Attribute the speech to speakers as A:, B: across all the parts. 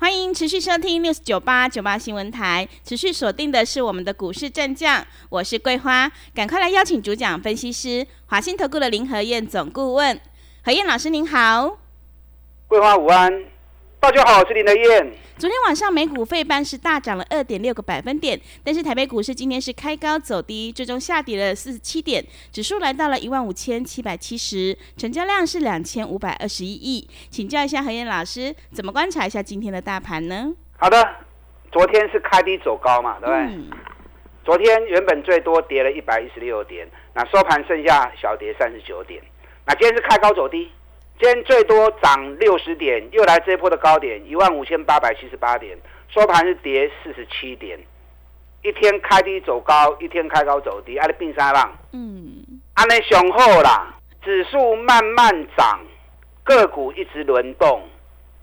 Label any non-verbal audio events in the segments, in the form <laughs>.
A: 欢迎持续收听六 s 九八九八新闻台，持续锁定的是我们的股市战将，我是桂花，赶快来邀请主讲分析师华信投顾的林和燕总顾问，何燕老师您好，
B: 桂花午安。大家好，我是林德燕。
A: 昨天晚上美股费半是大涨了二点六个百分点，但是台北股市今天是开高走低，最终下跌了四十七点，指数来到了一万五千七百七十，成交量是两千五百二十一亿。请教一下何燕老师，怎么观察一下今天的大盘呢？
B: 好的，昨天是开低走高嘛，对不对？昨天原本最多跌了一百一十六点，那收盘剩下小跌三十九点，那今天是开高走低。今天最多涨六十点，又来这一波的高点一万五千八百七十八点，收盘是跌四十七点，一天开低走高，一天开高走低，安尼并三浪，嗯，安尼雄厚啦，指数慢慢涨，个股一直轮动，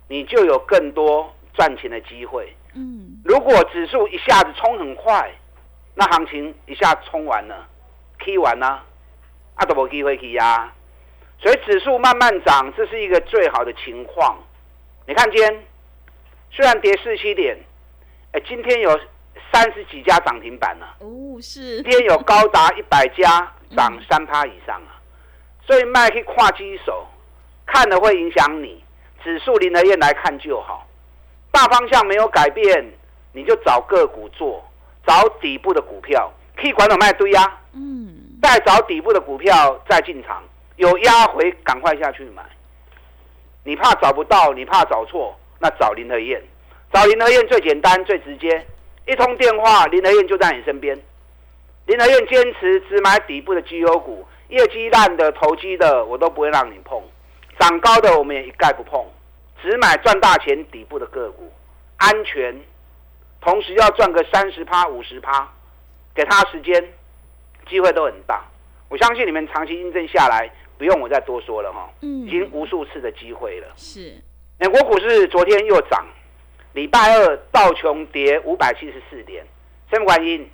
B: 你就有更多赚钱的机会，嗯，如果指数一下子冲很快，那行情一下冲完了，K 完了，啊都无机会去呀。所以指数慢慢涨，这是一个最好的情况。你看今天虽然跌四七点，哎，今天有三十几家涨停板呢。
A: 哦，是。
B: 今天有高达一百家涨三趴以上啊。所以卖可以跨机手，看了会影响你。指数林德燕来看就好，大方向没有改变，你就找个股做，找底部的股票，可以管到卖堆呀。嗯。再找底部的股票再进场。有压回，赶快下去买。你怕找不到，你怕找错，那找林和燕。找林和燕最简单、最直接，一通电话，林和燕就在你身边。林和燕坚持只买底部的绩优股，业绩烂的、投机的，我都不会让你碰。涨高的我们也一概不碰，只买赚大钱底部的个股，安全，同时要赚个三十趴、五十趴，给他时间，机会都很大。我相信你们长期印证下来。不用我再多说了哈，嗯已经无数次的机会了。
A: 是，
B: 美国股市昨天又涨，礼拜二道琼跌五百七十四点，什么原因？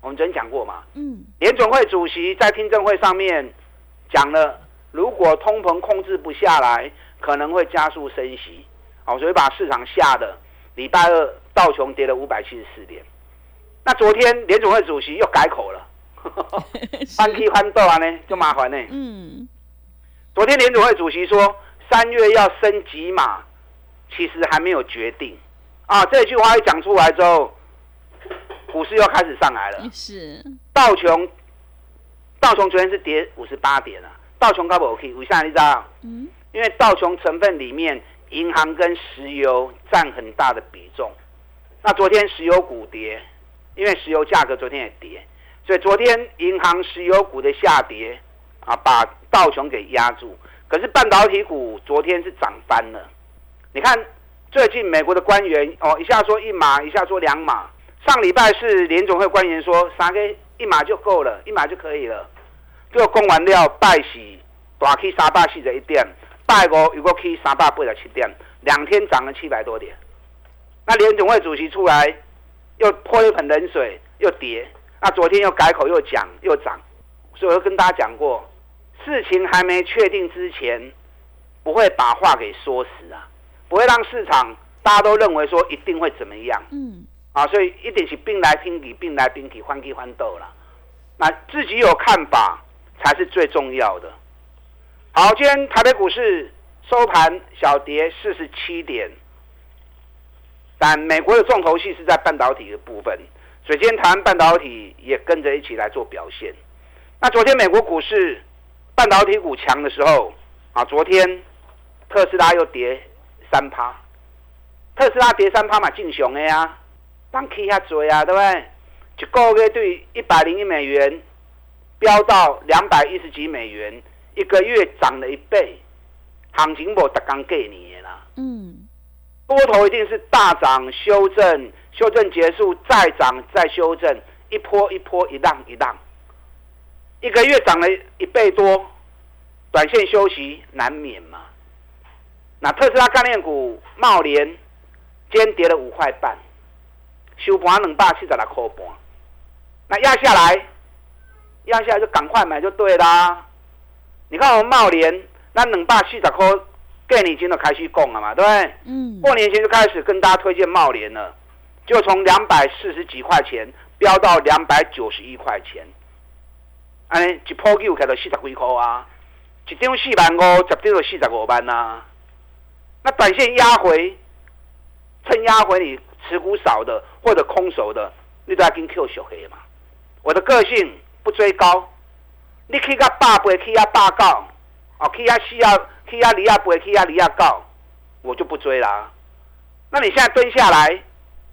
B: 我们昨天讲过嘛。嗯。联准会主席在听证会上面讲了，如果通膨控制不下来，可能会加速升息。好，所以把市场吓的，礼拜二道琼跌了五百七十四点。那昨天联总会主席又改口了。翻批翻斗啊呢，就麻烦呢。嗯，昨天联储会主席说三月要升几码，其实还没有决定啊。这句话一讲出来之后，股市又开始上来了。
A: 是
B: 道琼，道琼昨天是跌五十八点啊。道琼高不 OK？为啥你知道？嗯，因为道琼成分里面银行跟石油占很大的比重。那昨天石油股跌，因为石油价格昨天也跌。所以昨天银行、石油股的下跌啊，把道琼给压住。可是半导体股昨天是涨翻了。你看最近美国的官员哦，一下说一码，一下说两码。上礼拜是联总会官员说，三个一码就够了，一码就可以了。这个供完料拜喜大 K 三百四十一点，拜五如果 K 三百八十七点，两天涨了七百多点。那联总会主席出来又泼一盆冷水，又跌。那昨天又改口又讲又涨，所以我跟大家讲过，事情还没确定之前，不会把话给说死啊，不会让市场大家都认为说一定会怎么样。嗯，啊，所以一定是兵来兵去，兵来兵去，欢喜欢斗了。那自己有看法才是最重要的。好，今天台北股市收盘小跌四十七点，但美国的重头戏是在半导体的部分。所以今天台湾半导体也跟着一起来做表现。那昨天美国股市半导体股强的时候，啊，昨天特斯拉又跌三趴，特斯拉跌三趴嘛，进熊的呀，当 K 下嘴啊，对不对？一个月对一百零一美元，飙到两百一十几美元，一个月涨了一倍，行情我特刚给你啦。嗯，多头一定是大涨修正。修正结束，再涨再修正，一波一波，一浪一浪，一个月涨了一倍多，短线休息难免嘛。那特斯拉概念股茂联今天跌了五块半，收盘两百七十六块半。那压下来，压下来就赶快买就对啦。你看我们茂联，那两百四十块，过年前都开始供了嘛，对不对？嗯。过年前就开始跟大家推荐茂联了，就从两百四十几块钱飙到两百九十一块钱。安尼一波就开到四十几块啊，一张四万五，十张就四十五万呐。那短线压回，趁压回你持股少的或者空手的，你都要跟 Q 小黑嘛。我的个性不追高，你去到八倍，去到八高，哦，去到四啊，去到二啊倍，去到二啊高，我就不追啦。那你现在蹲下来，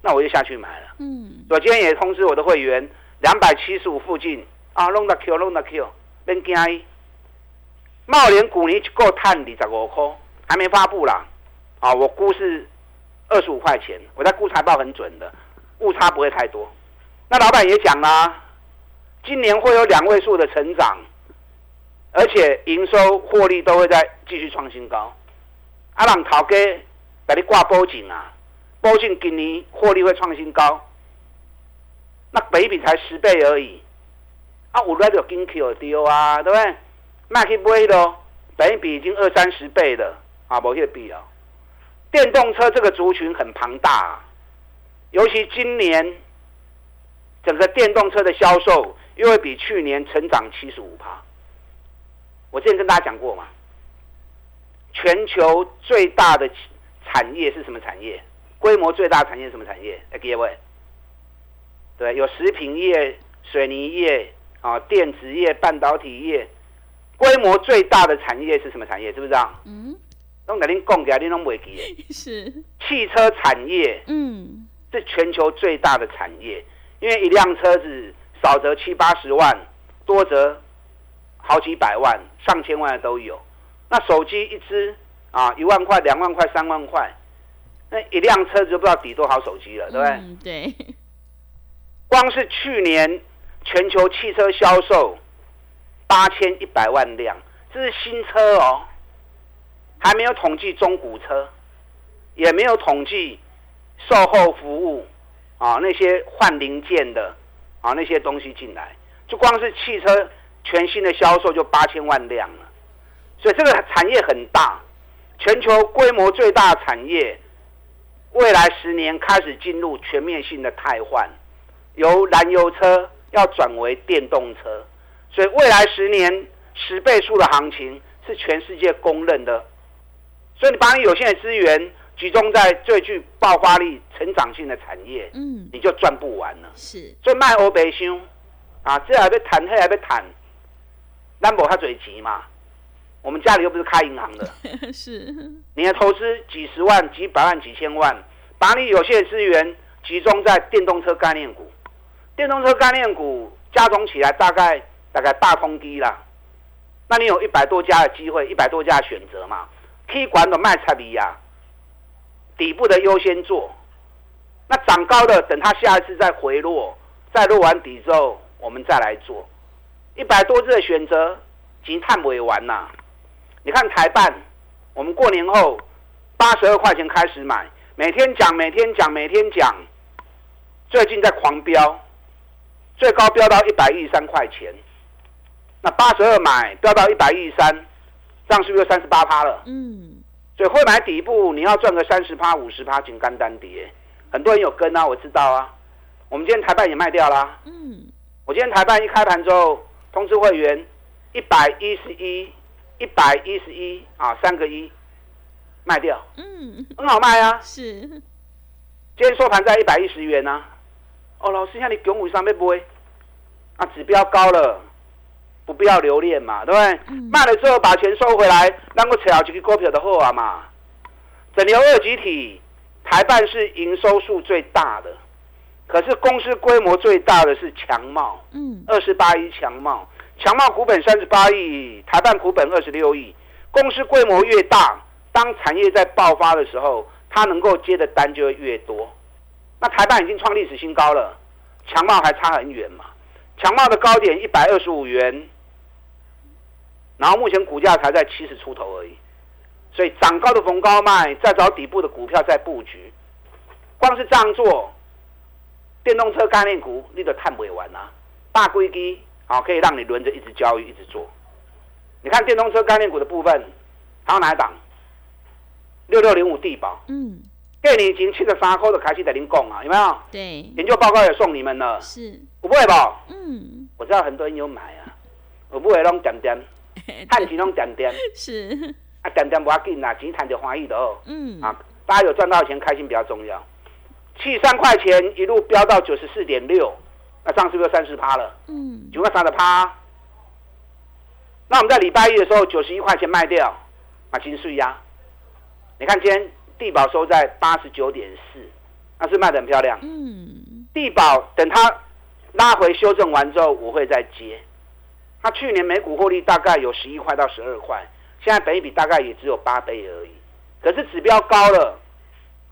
B: 那我就下去买了。嗯，我今天也通知我的会员，两百七十五附近。啊，弄到 Q，弄到 Q，别惊伊。茂联股年就够探二十五块，还没发布啦。啊，我估是二十五块钱。我在估财报很准的，误差不会太多。那老板也讲啦，今年会有两位数的成长，而且营收获利都会在继续创新高。阿朗陶哥给你挂波景啊，波景今年获利会创新高，那北比才十倍而已。啊，有来就跟 Q 丢啊，对不对？卖去买咯，等于比已经二三十倍了啊，无迄必要。电动车这个族群很庞大，啊尤其今年整个电动车的销售又会比去年成长七十五趴。我之前跟大家讲过嘛，全球最大的产业是什么产业？规模最大产业是什么产业？哎，各位，对，有食品业、水泥业。啊，电子业、半导体业，规模最大的产业是什么产业？知不知道？嗯，拢给您讲给你拢袂记 <laughs>
A: 是
B: 汽车产业，嗯，是全球最大的产业，因为一辆车子少则七八十万，多则好几百万、上千万的都有。那手机一只啊，一万块、两万块、三万块，那一辆车子就不知道抵多少手机了，对不对？
A: 对。
B: 光是去年。全球汽车销售八千一百万辆，这是新车哦，还没有统计中古车，也没有统计售后服务啊那些换零件的啊那些东西进来，就光是汽车全新的销售就八千万辆了，所以这个产业很大，全球规模最大的产业，未来十年开始进入全面性的汰换，由燃油车。要转为电动车，所以未来十年十倍数的行情是全世界公认的。所以你把你有限的资源集中在最具爆发力、成长性的产业，嗯，你就赚不完了。
A: 是，
B: 所以卖欧白箱啊，这还被谈，那还被谈，兰博他嘴急嘛。我们家里又不是开银行的，<laughs>
A: 是，
B: 你的投资几十万、几百万、几千万，把你有限的资源集中在电动车概念股。电动车概念股加总起来大概大概大通低啦，那你有一百多家的机会，一百多家选择嘛？可以管的卖差比呀，底部的优先做，那涨高的等它下一次再回落，再落完底之后，我们再来做。一百多只的选择，已经探不完呐。你看台办，我们过年后八十二块钱开始买，每天讲，每天讲，每天讲，最近在狂飙。最高飙到一百一十三块钱，那八十二买飙到一百一十三，这样是不是三十八趴了？嗯，所以会买底部，你要赚个三十趴、五十趴，紧干单跌。很多人有跟啊，我知道啊。我们今天台办也卖掉啦。嗯，我今天台办一开盘之后通知会员，一百一十一、一百一十一啊，三个一卖掉。嗯，很好卖啊。
A: 是，
B: 今天收盘在一百一十元呢。哦，老师，像你九五上面不会？啊，指标高了，不必要留恋嘛，对不对？卖了之后把钱收回来，能够炒几个股票的后啊嘛。整流二集体，台办是营收数最大的，可是公司规模最大的是强茂，嗯，二十八一强茂，强茂股本三十八亿，台办股本二十六亿。公司规模越大，当产业在爆发的时候，它能够接的单就会越多。那台办已经创历史新高了，强茂还差很远嘛。强茂的高点一百二十五元，然后目前股价才在七十出头而已，所以涨高的逢高卖，再找底部的股票再布局。光是这样做，电动车概念股你都探不完啊！大规基好可以让你轮着一直交易一直做。你看电动车概念股的部分，还有哪一档？六六零五地保，嗯，给你已经七十三块的开始在您供啊，有没有？
A: 对，
B: 研究报告也送你们了，
A: 是，
B: 我不？会吧？嗯，我知道很多人有买啊，我不会弄点点，<laughs> 看钱弄点点，<laughs>
A: 是，
B: 啊点点不要紧啦，钱赚就欢喜的哦，嗯，啊，大家有赚到钱开心比较重要，七三块钱一路飙到九十四点六，那上次不是三十趴了？嗯，九块三的趴，那我们在礼拜一的时候九十一块钱卖掉，啊，金税呀。你看，今天地保收在八十九点四，那是卖的很漂亮。嗯，地保等它拉回修正完之后，我会再接。它去年每股获利大概有十一块到十二块，现在本一比大概也只有八倍而已。可是指标高了，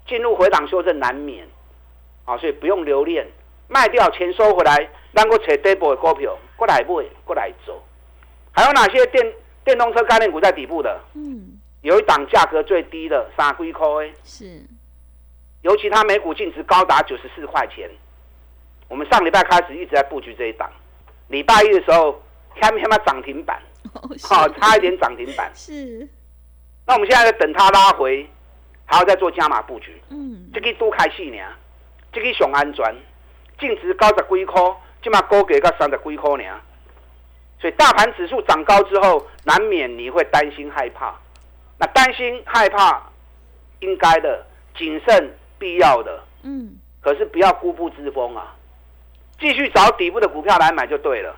B: 进入回档修正难免啊，所以不用留恋，卖掉钱收回来，让我扯 double 的股票过来买，过来做。还有哪些电电动车概念股在底部的？嗯。有一档价格最低的三龟块，
A: 是，
B: 尤其它每股净值高达九十四块钱。我们上礼拜开始一直在布局这一档，礼拜一的时候，看没看到涨停板？好，差一点涨停板。<laughs>
A: 是。
B: 那我们现在在等它拉回，还要再做加码布局。嗯。这个多开戏呢，这个熊安全，净值高十几块，起码高给个三十几块呢。所以大盘指数涨高之后，难免你会担心害怕。那担心害怕，应该的，谨慎必要的，嗯，可是不要固步自封啊，继续找底部的股票来买就对了，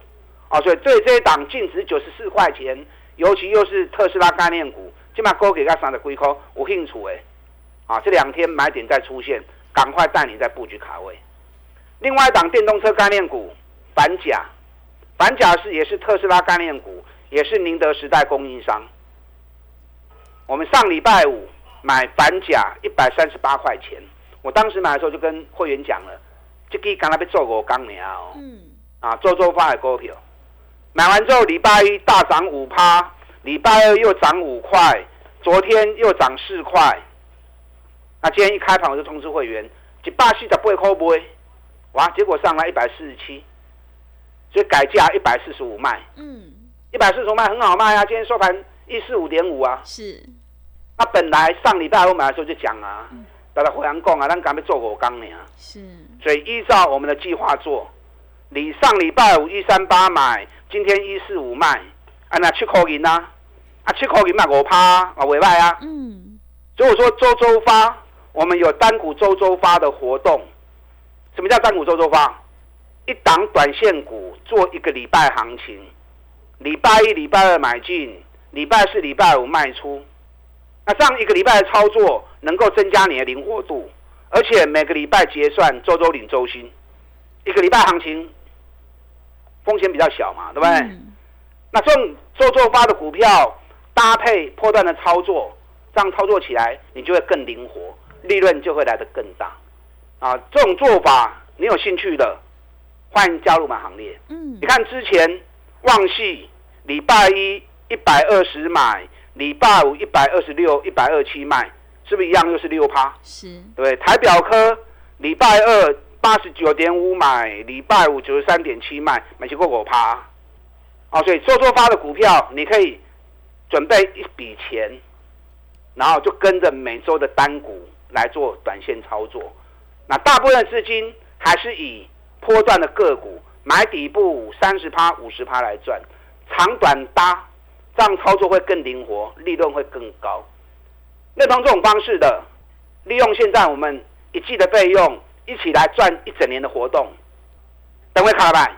B: 啊，所以对这一档净值九十四块钱，尤其又是特斯拉概念股，起码高给它三的龟壳，我兴趣诶，啊，这两天买点再出现，赶快带你再布局卡位。另外一档电动车概念股，板甲，板甲是也是特斯拉概念股，也是宁德时代供应商。我们上礼拜五买板甲一百三十八块钱，我当时买的时候就跟会员讲了，这个刚才被做过钢年哦，嗯，啊，做做发的股票，买完之后礼拜一大涨五趴，礼拜二又涨五块，昨天又涨四块，那今天一开盘我就通知会员，一百四十八块买，哇，结果上来一百四十七，所以改价一百四十五卖，嗯，一百四十五卖很好卖啊，今天收盘一四五点五啊，
A: 是。
B: 那本来上礼拜我买的时候就讲啊，大家互相讲啊，咱赶快做五缸呢。
A: 是，
B: 所以依照我们的计划做，你上礼拜五一三八买，今天一四五卖，啊那七块银啊，啊七块银卖五趴啊尾卖啊。嗯。所以我说周周发，我们有单股周周发的活动。什么叫单股周周发？一档短线股做一个礼拜行情，礼拜一、礼拜二买进，礼拜四、礼拜五卖出。那这样一个礼拜的操作，能够增加你的灵活度，而且每个礼拜结算，周周领周薪，一个礼拜行情风险比较小嘛，对不对？那这种周周发的股票搭配破断的操作，这样操作起来你就会更灵活，利润就会来得更大。啊，这种做法你有兴趣的，欢迎加入我们行列。嗯，你看之前旺系礼拜一一百二十买。礼拜五一百二十六、一百二七卖，是不是一样又是六趴？
A: 是，
B: 对。台表科礼拜二八十九点五买，礼拜五九十三点七卖，买起过五趴。哦，所以做做发的股票，你可以准备一笔钱，然后就跟着每周的单股来做短线操作。那大部分资金还是以波段的个股买底部三十趴、五十趴来赚，长短搭。这样操作会更灵活，利润会更高。认同这种方式的，利用现在我们一季的费用，一起来赚一整年的活动。等会卡老板，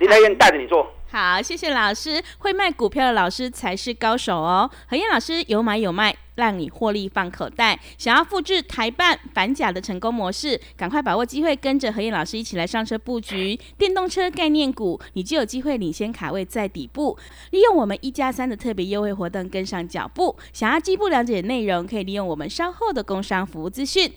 B: 林台燕带着你做。
A: 好，谢谢老师。会卖股票的老师才是高手哦。何燕老师有买有卖，让你获利放口袋。想要复制台办反甲的成功模式，赶快把握机会，跟着何燕老师一起来上车布局电动车概念股，你就有机会领先卡位在底部。利用我们一加三的特别优惠活动，跟上脚步。想要进一步了解内容，可以利用我们稍后的工商服务资讯。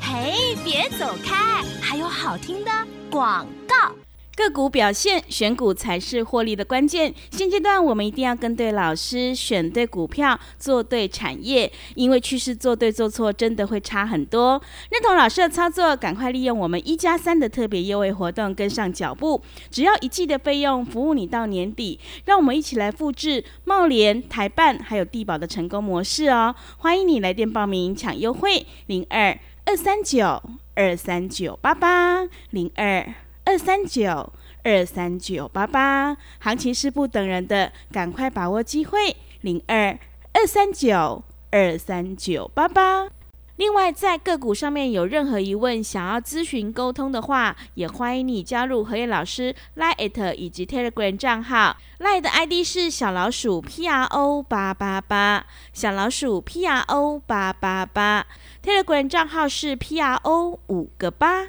C: 嘿，别走开，还有好听的广告。
A: 个股表现，选股才是获利的关键。现阶段我们一定要跟对老师，选对股票，做对产业，因为趋势做对做错真的会差很多。认同老师的操作，赶快利用我们一加三的特别优惠活动跟上脚步，只要一季的费用，服务你到年底。让我们一起来复制茂联、台办还有地保的成功模式哦！欢迎你来电报名抢优惠，零二二三九二三九八八零二。二三九二三九八八，行情是不等人的，赶快把握机会。零二二三九二三九八八。另外，在个股上面有任何疑问，想要咨询沟通的话，也欢迎你加入何燕老师 Line 以及 Telegram 账号。Line 的 ID 是小老鼠 P R O 八八八，小老鼠 P R O 八八八。Telegram 账号是 P R O 五个八。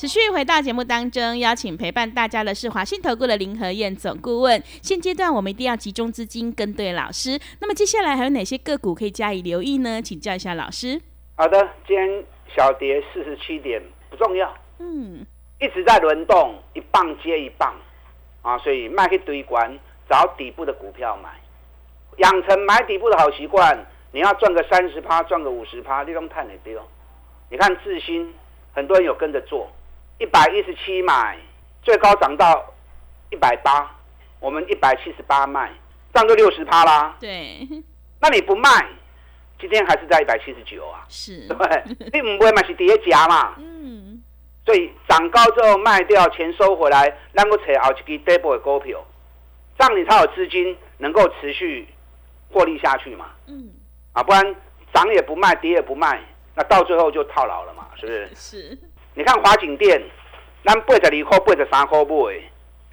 A: 持续回到节目当中，邀请陪伴大家的是华信投顾的林和燕总顾问。现阶段我们一定要集中资金跟对老师。那么接下来还有哪些个股可以加以留意呢？请教一下老师。
B: 好的，今天小跌四十七点不重要，嗯，一直在轮动，一棒接一棒啊，所以卖去堆关，找底部的股票买，养成买底部的好习惯。你要赚个三十趴，赚个五十趴，你都太难丢。你看智新，很多人有跟着做。一百一十七买，最高涨到一百八，我们一百七十八卖，涨就六十趴啦。
A: 对，
B: 那你不卖，今天还是在一百七十九啊？
A: 是，
B: 对，你不会买是叠加嘛？嗯，所以涨高之后卖掉，钱收回来，然后扯好几个 double 的股票，这样你才有资金能够持续获利下去嘛？嗯，啊，不然涨也不卖，跌也不卖，那到最后就套牢了嘛？是不是？
A: 是。
B: 你看华景店，咱八十二块、八十三块买，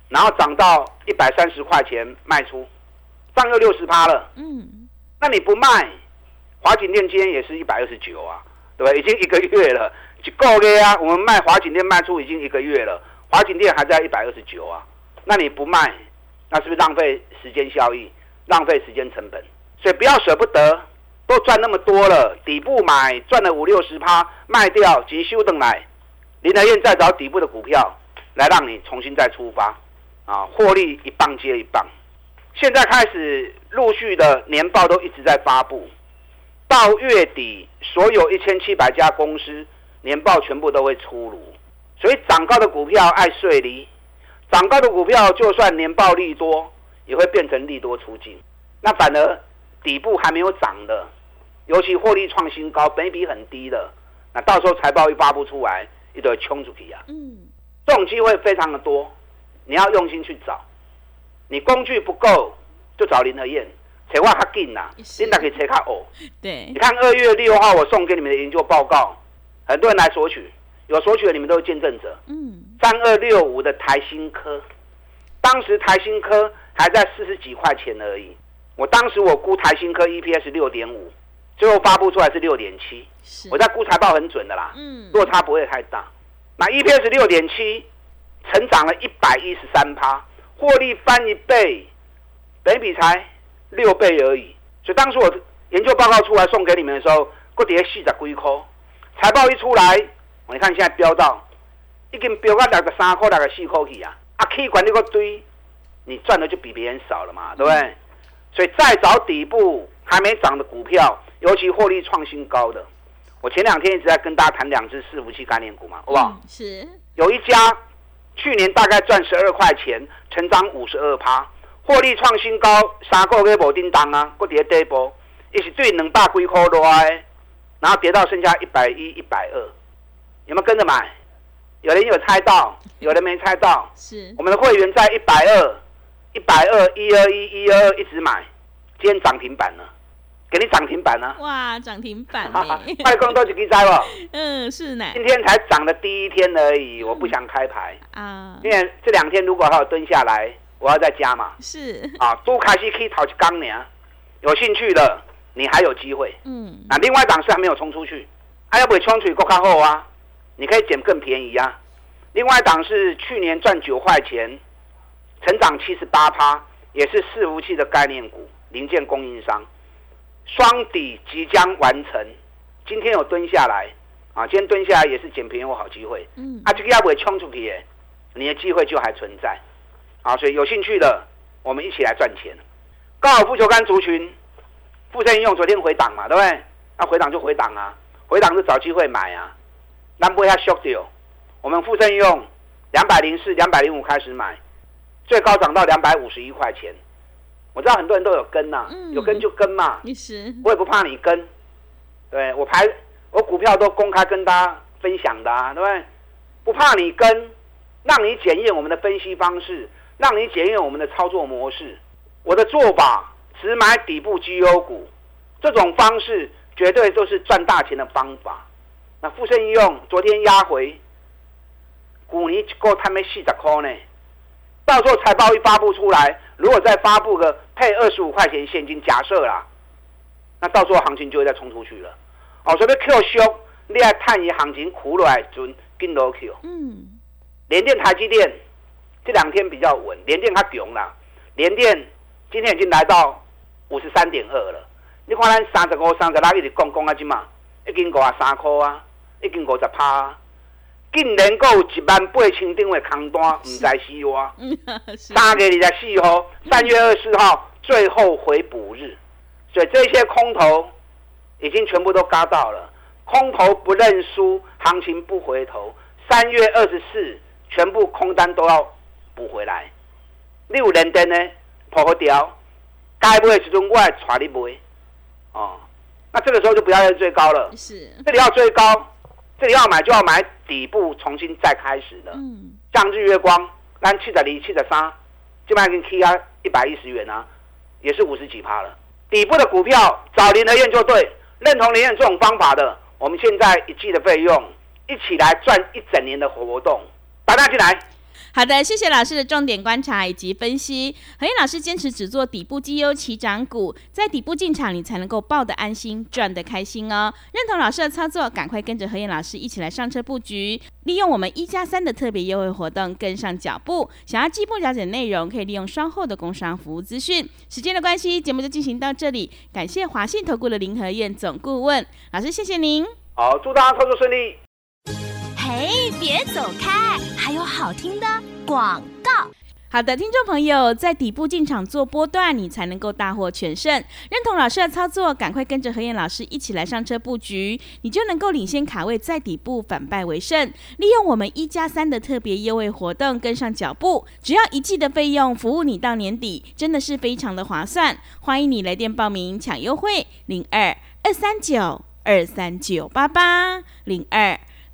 B: 然后涨到一百三十块钱卖出，涨又六十趴了。嗯，那你不卖，华景店今天也是一百二十九啊，对吧？已经一个月了，就够了呀。我们卖华景店卖出已经一个月了，华景店还在一百二十九啊。那你不卖，那是不是浪费时间效益，浪费时间成本？所以不要舍不得，都赚那么多了，底部买赚了五六十趴，卖掉急修等来。林德燕再找底部的股票来让你重新再出发，啊，获利一棒接一棒。现在开始陆续的年报都一直在发布，到月底所有一千七百家公司年报全部都会出炉，所以涨高的股票爱睡离，涨高的股票就算年报利多，也会变成利多出境。那反而底部还没有涨的，尤其获利创新高、本比很低的，那到时候财报一发布出来。一堆冲出去啊！嗯，这种机会非常的多，你要用心去找。你工具不够，就找林和燕，扯话较紧呐，领导可以扯较哦。<laughs>
A: 对，
B: 你看二月六号我送给你们的研究报告，很多人来索取，有索取的你们都是见证者。嗯，三二六五的台新科，当时台新科还在四十几块钱而已。我当时我估台新科 EPS 六点五。最后发布出来是六点七，我在估财报很准的啦，嗯落差不会太大。那 EPS 六点七，成长了一百一十三趴，获利翻一倍，本比才六倍而已。所以当时我研究报告出来送给你们的时候，各跌四十几块，财报一出来，你看现在飙到已经飙到两个三块、两个四块去啊！啊，气管那个堆，你赚的就比别人少了嘛，对不对？所以再找底部还没涨的股票。尤其获利创新高的，我前两天一直在跟大家谈两只伺服器概念股嘛，好不好？
A: 是。
B: 有一家去年大概赚十二块钱，成长五十二趴，获利创新高，三个月无叮当啊，搁跌跌波，一是对两百几块多哎，然后跌到剩下一百一、一百二，有没有跟着买？有人有猜到，<laughs> 有人没猜到。
A: 是。
B: 我们的会员在一百二、一百二、一二一、一二二一直买，今天涨停板了。给你涨停板呢！
A: 哇，涨停板呢！
B: 卖空都是给摘不？<laughs>
A: 嗯，是呢。
B: 今天才涨的第一天而已，我不想开牌啊。因为这两天如果还有蹲下来，我要再加嘛。
A: 是
B: 啊，都开始可以淘起钢年。有兴趣的，你还有机会。嗯。啊，另外一档是还没有冲出去，还要不冲出去够看后啊？你可以捡更便宜啊。另外一档是去年赚九块钱，成长七十八趴，也是伺服器的概念股，零件供应商。双底即将完成，今天有蹲下来啊！今天蹲下来也是捡便宜好机会。嗯，啊，这个要不会冲出去耶？你的机会就还存在。啊，所以有兴趣的，我们一起来赚钱。高尔夫球杆族群，富盛应用昨天回档嘛，对不对？那回档就回档啊，回档就找机会买啊。那不会下 short deal，我们富盛应用两百零四、两百零五开始买，最高涨到两百五十一块钱。我知道很多人都有跟呐，有跟就跟嘛，我也不怕你跟。对我排我股票都公开跟大家分享的啊，对不对？不怕你跟，让你检验我们的分析方式。让你检验我们的操作模式，我的做法只买底部绩优股，这种方式绝对都是赚大钱的方法。那富盛应用昨天压回，股尼够他们四十块呢。到时候财报一发布出来，如果再发布个配二十五块钱现金，假设啦，那到时候行情就会再冲出去了。哦，所以 Q 修，你爱探一行情苦来准跟落 Q。嗯，联电、台积电。这两天比较稳，连电它强啦，连电今天已经来到五十三点二了。你看咱三十五、三十六一直讲讲啊，今嘛已经五啊三块啊，已经五十趴，竟然够一万八千张的空单，唔知死哇！<laughs> 三月二十四号，三月二十四号最后回补日，所以这些空头已经全部都嘎到了。空头不认输，行情不回头。三月二十四，全部空单都要。补回来，你有认真呢，破个掉，该买的时阵我来带你买，哦，那这个时候就不要要追高了，
A: 是，
B: 这里要追高，这里要买就要买底部重新再开始的，嗯，像日月光，那七十二、七十三，基本上跟 K 啊一百一十元啊，也是五十几趴了。底部的股票找林德燕就对，认同林燕这种方法的，我们现在一季的费用一起来赚一整年的活动，打家进来。
A: 好的，谢谢老师的重点观察以及分析。何燕老师坚持只做底部绩优起涨股，在底部进场，你才能够抱得安心，赚得开心哦。认同老师的操作，赶快跟着何燕老师一起来上车布局，利用我们一加三的特别优惠活动，跟上脚步。想要进一步了解内容，可以利用稍后的工商服务资讯。时间的关系，节目就进行到这里。感谢华信投顾的林何燕总顾问老师，谢谢您。
B: 好，祝大家操作顺利。
C: 嘿，别走开！还有好听的广告。
A: 好的，听众朋友，在底部进场做波段，你才能够大获全胜。认同老师的操作，赶快跟着何燕老师一起来上车布局，你就能够领先卡位，在底部反败为胜。利用我们一加三的特别优惠活动，跟上脚步，只要一季的费用，服务你到年底，真的是非常的划算。欢迎你来电报名抢优惠，零二二三九二三九八八零二。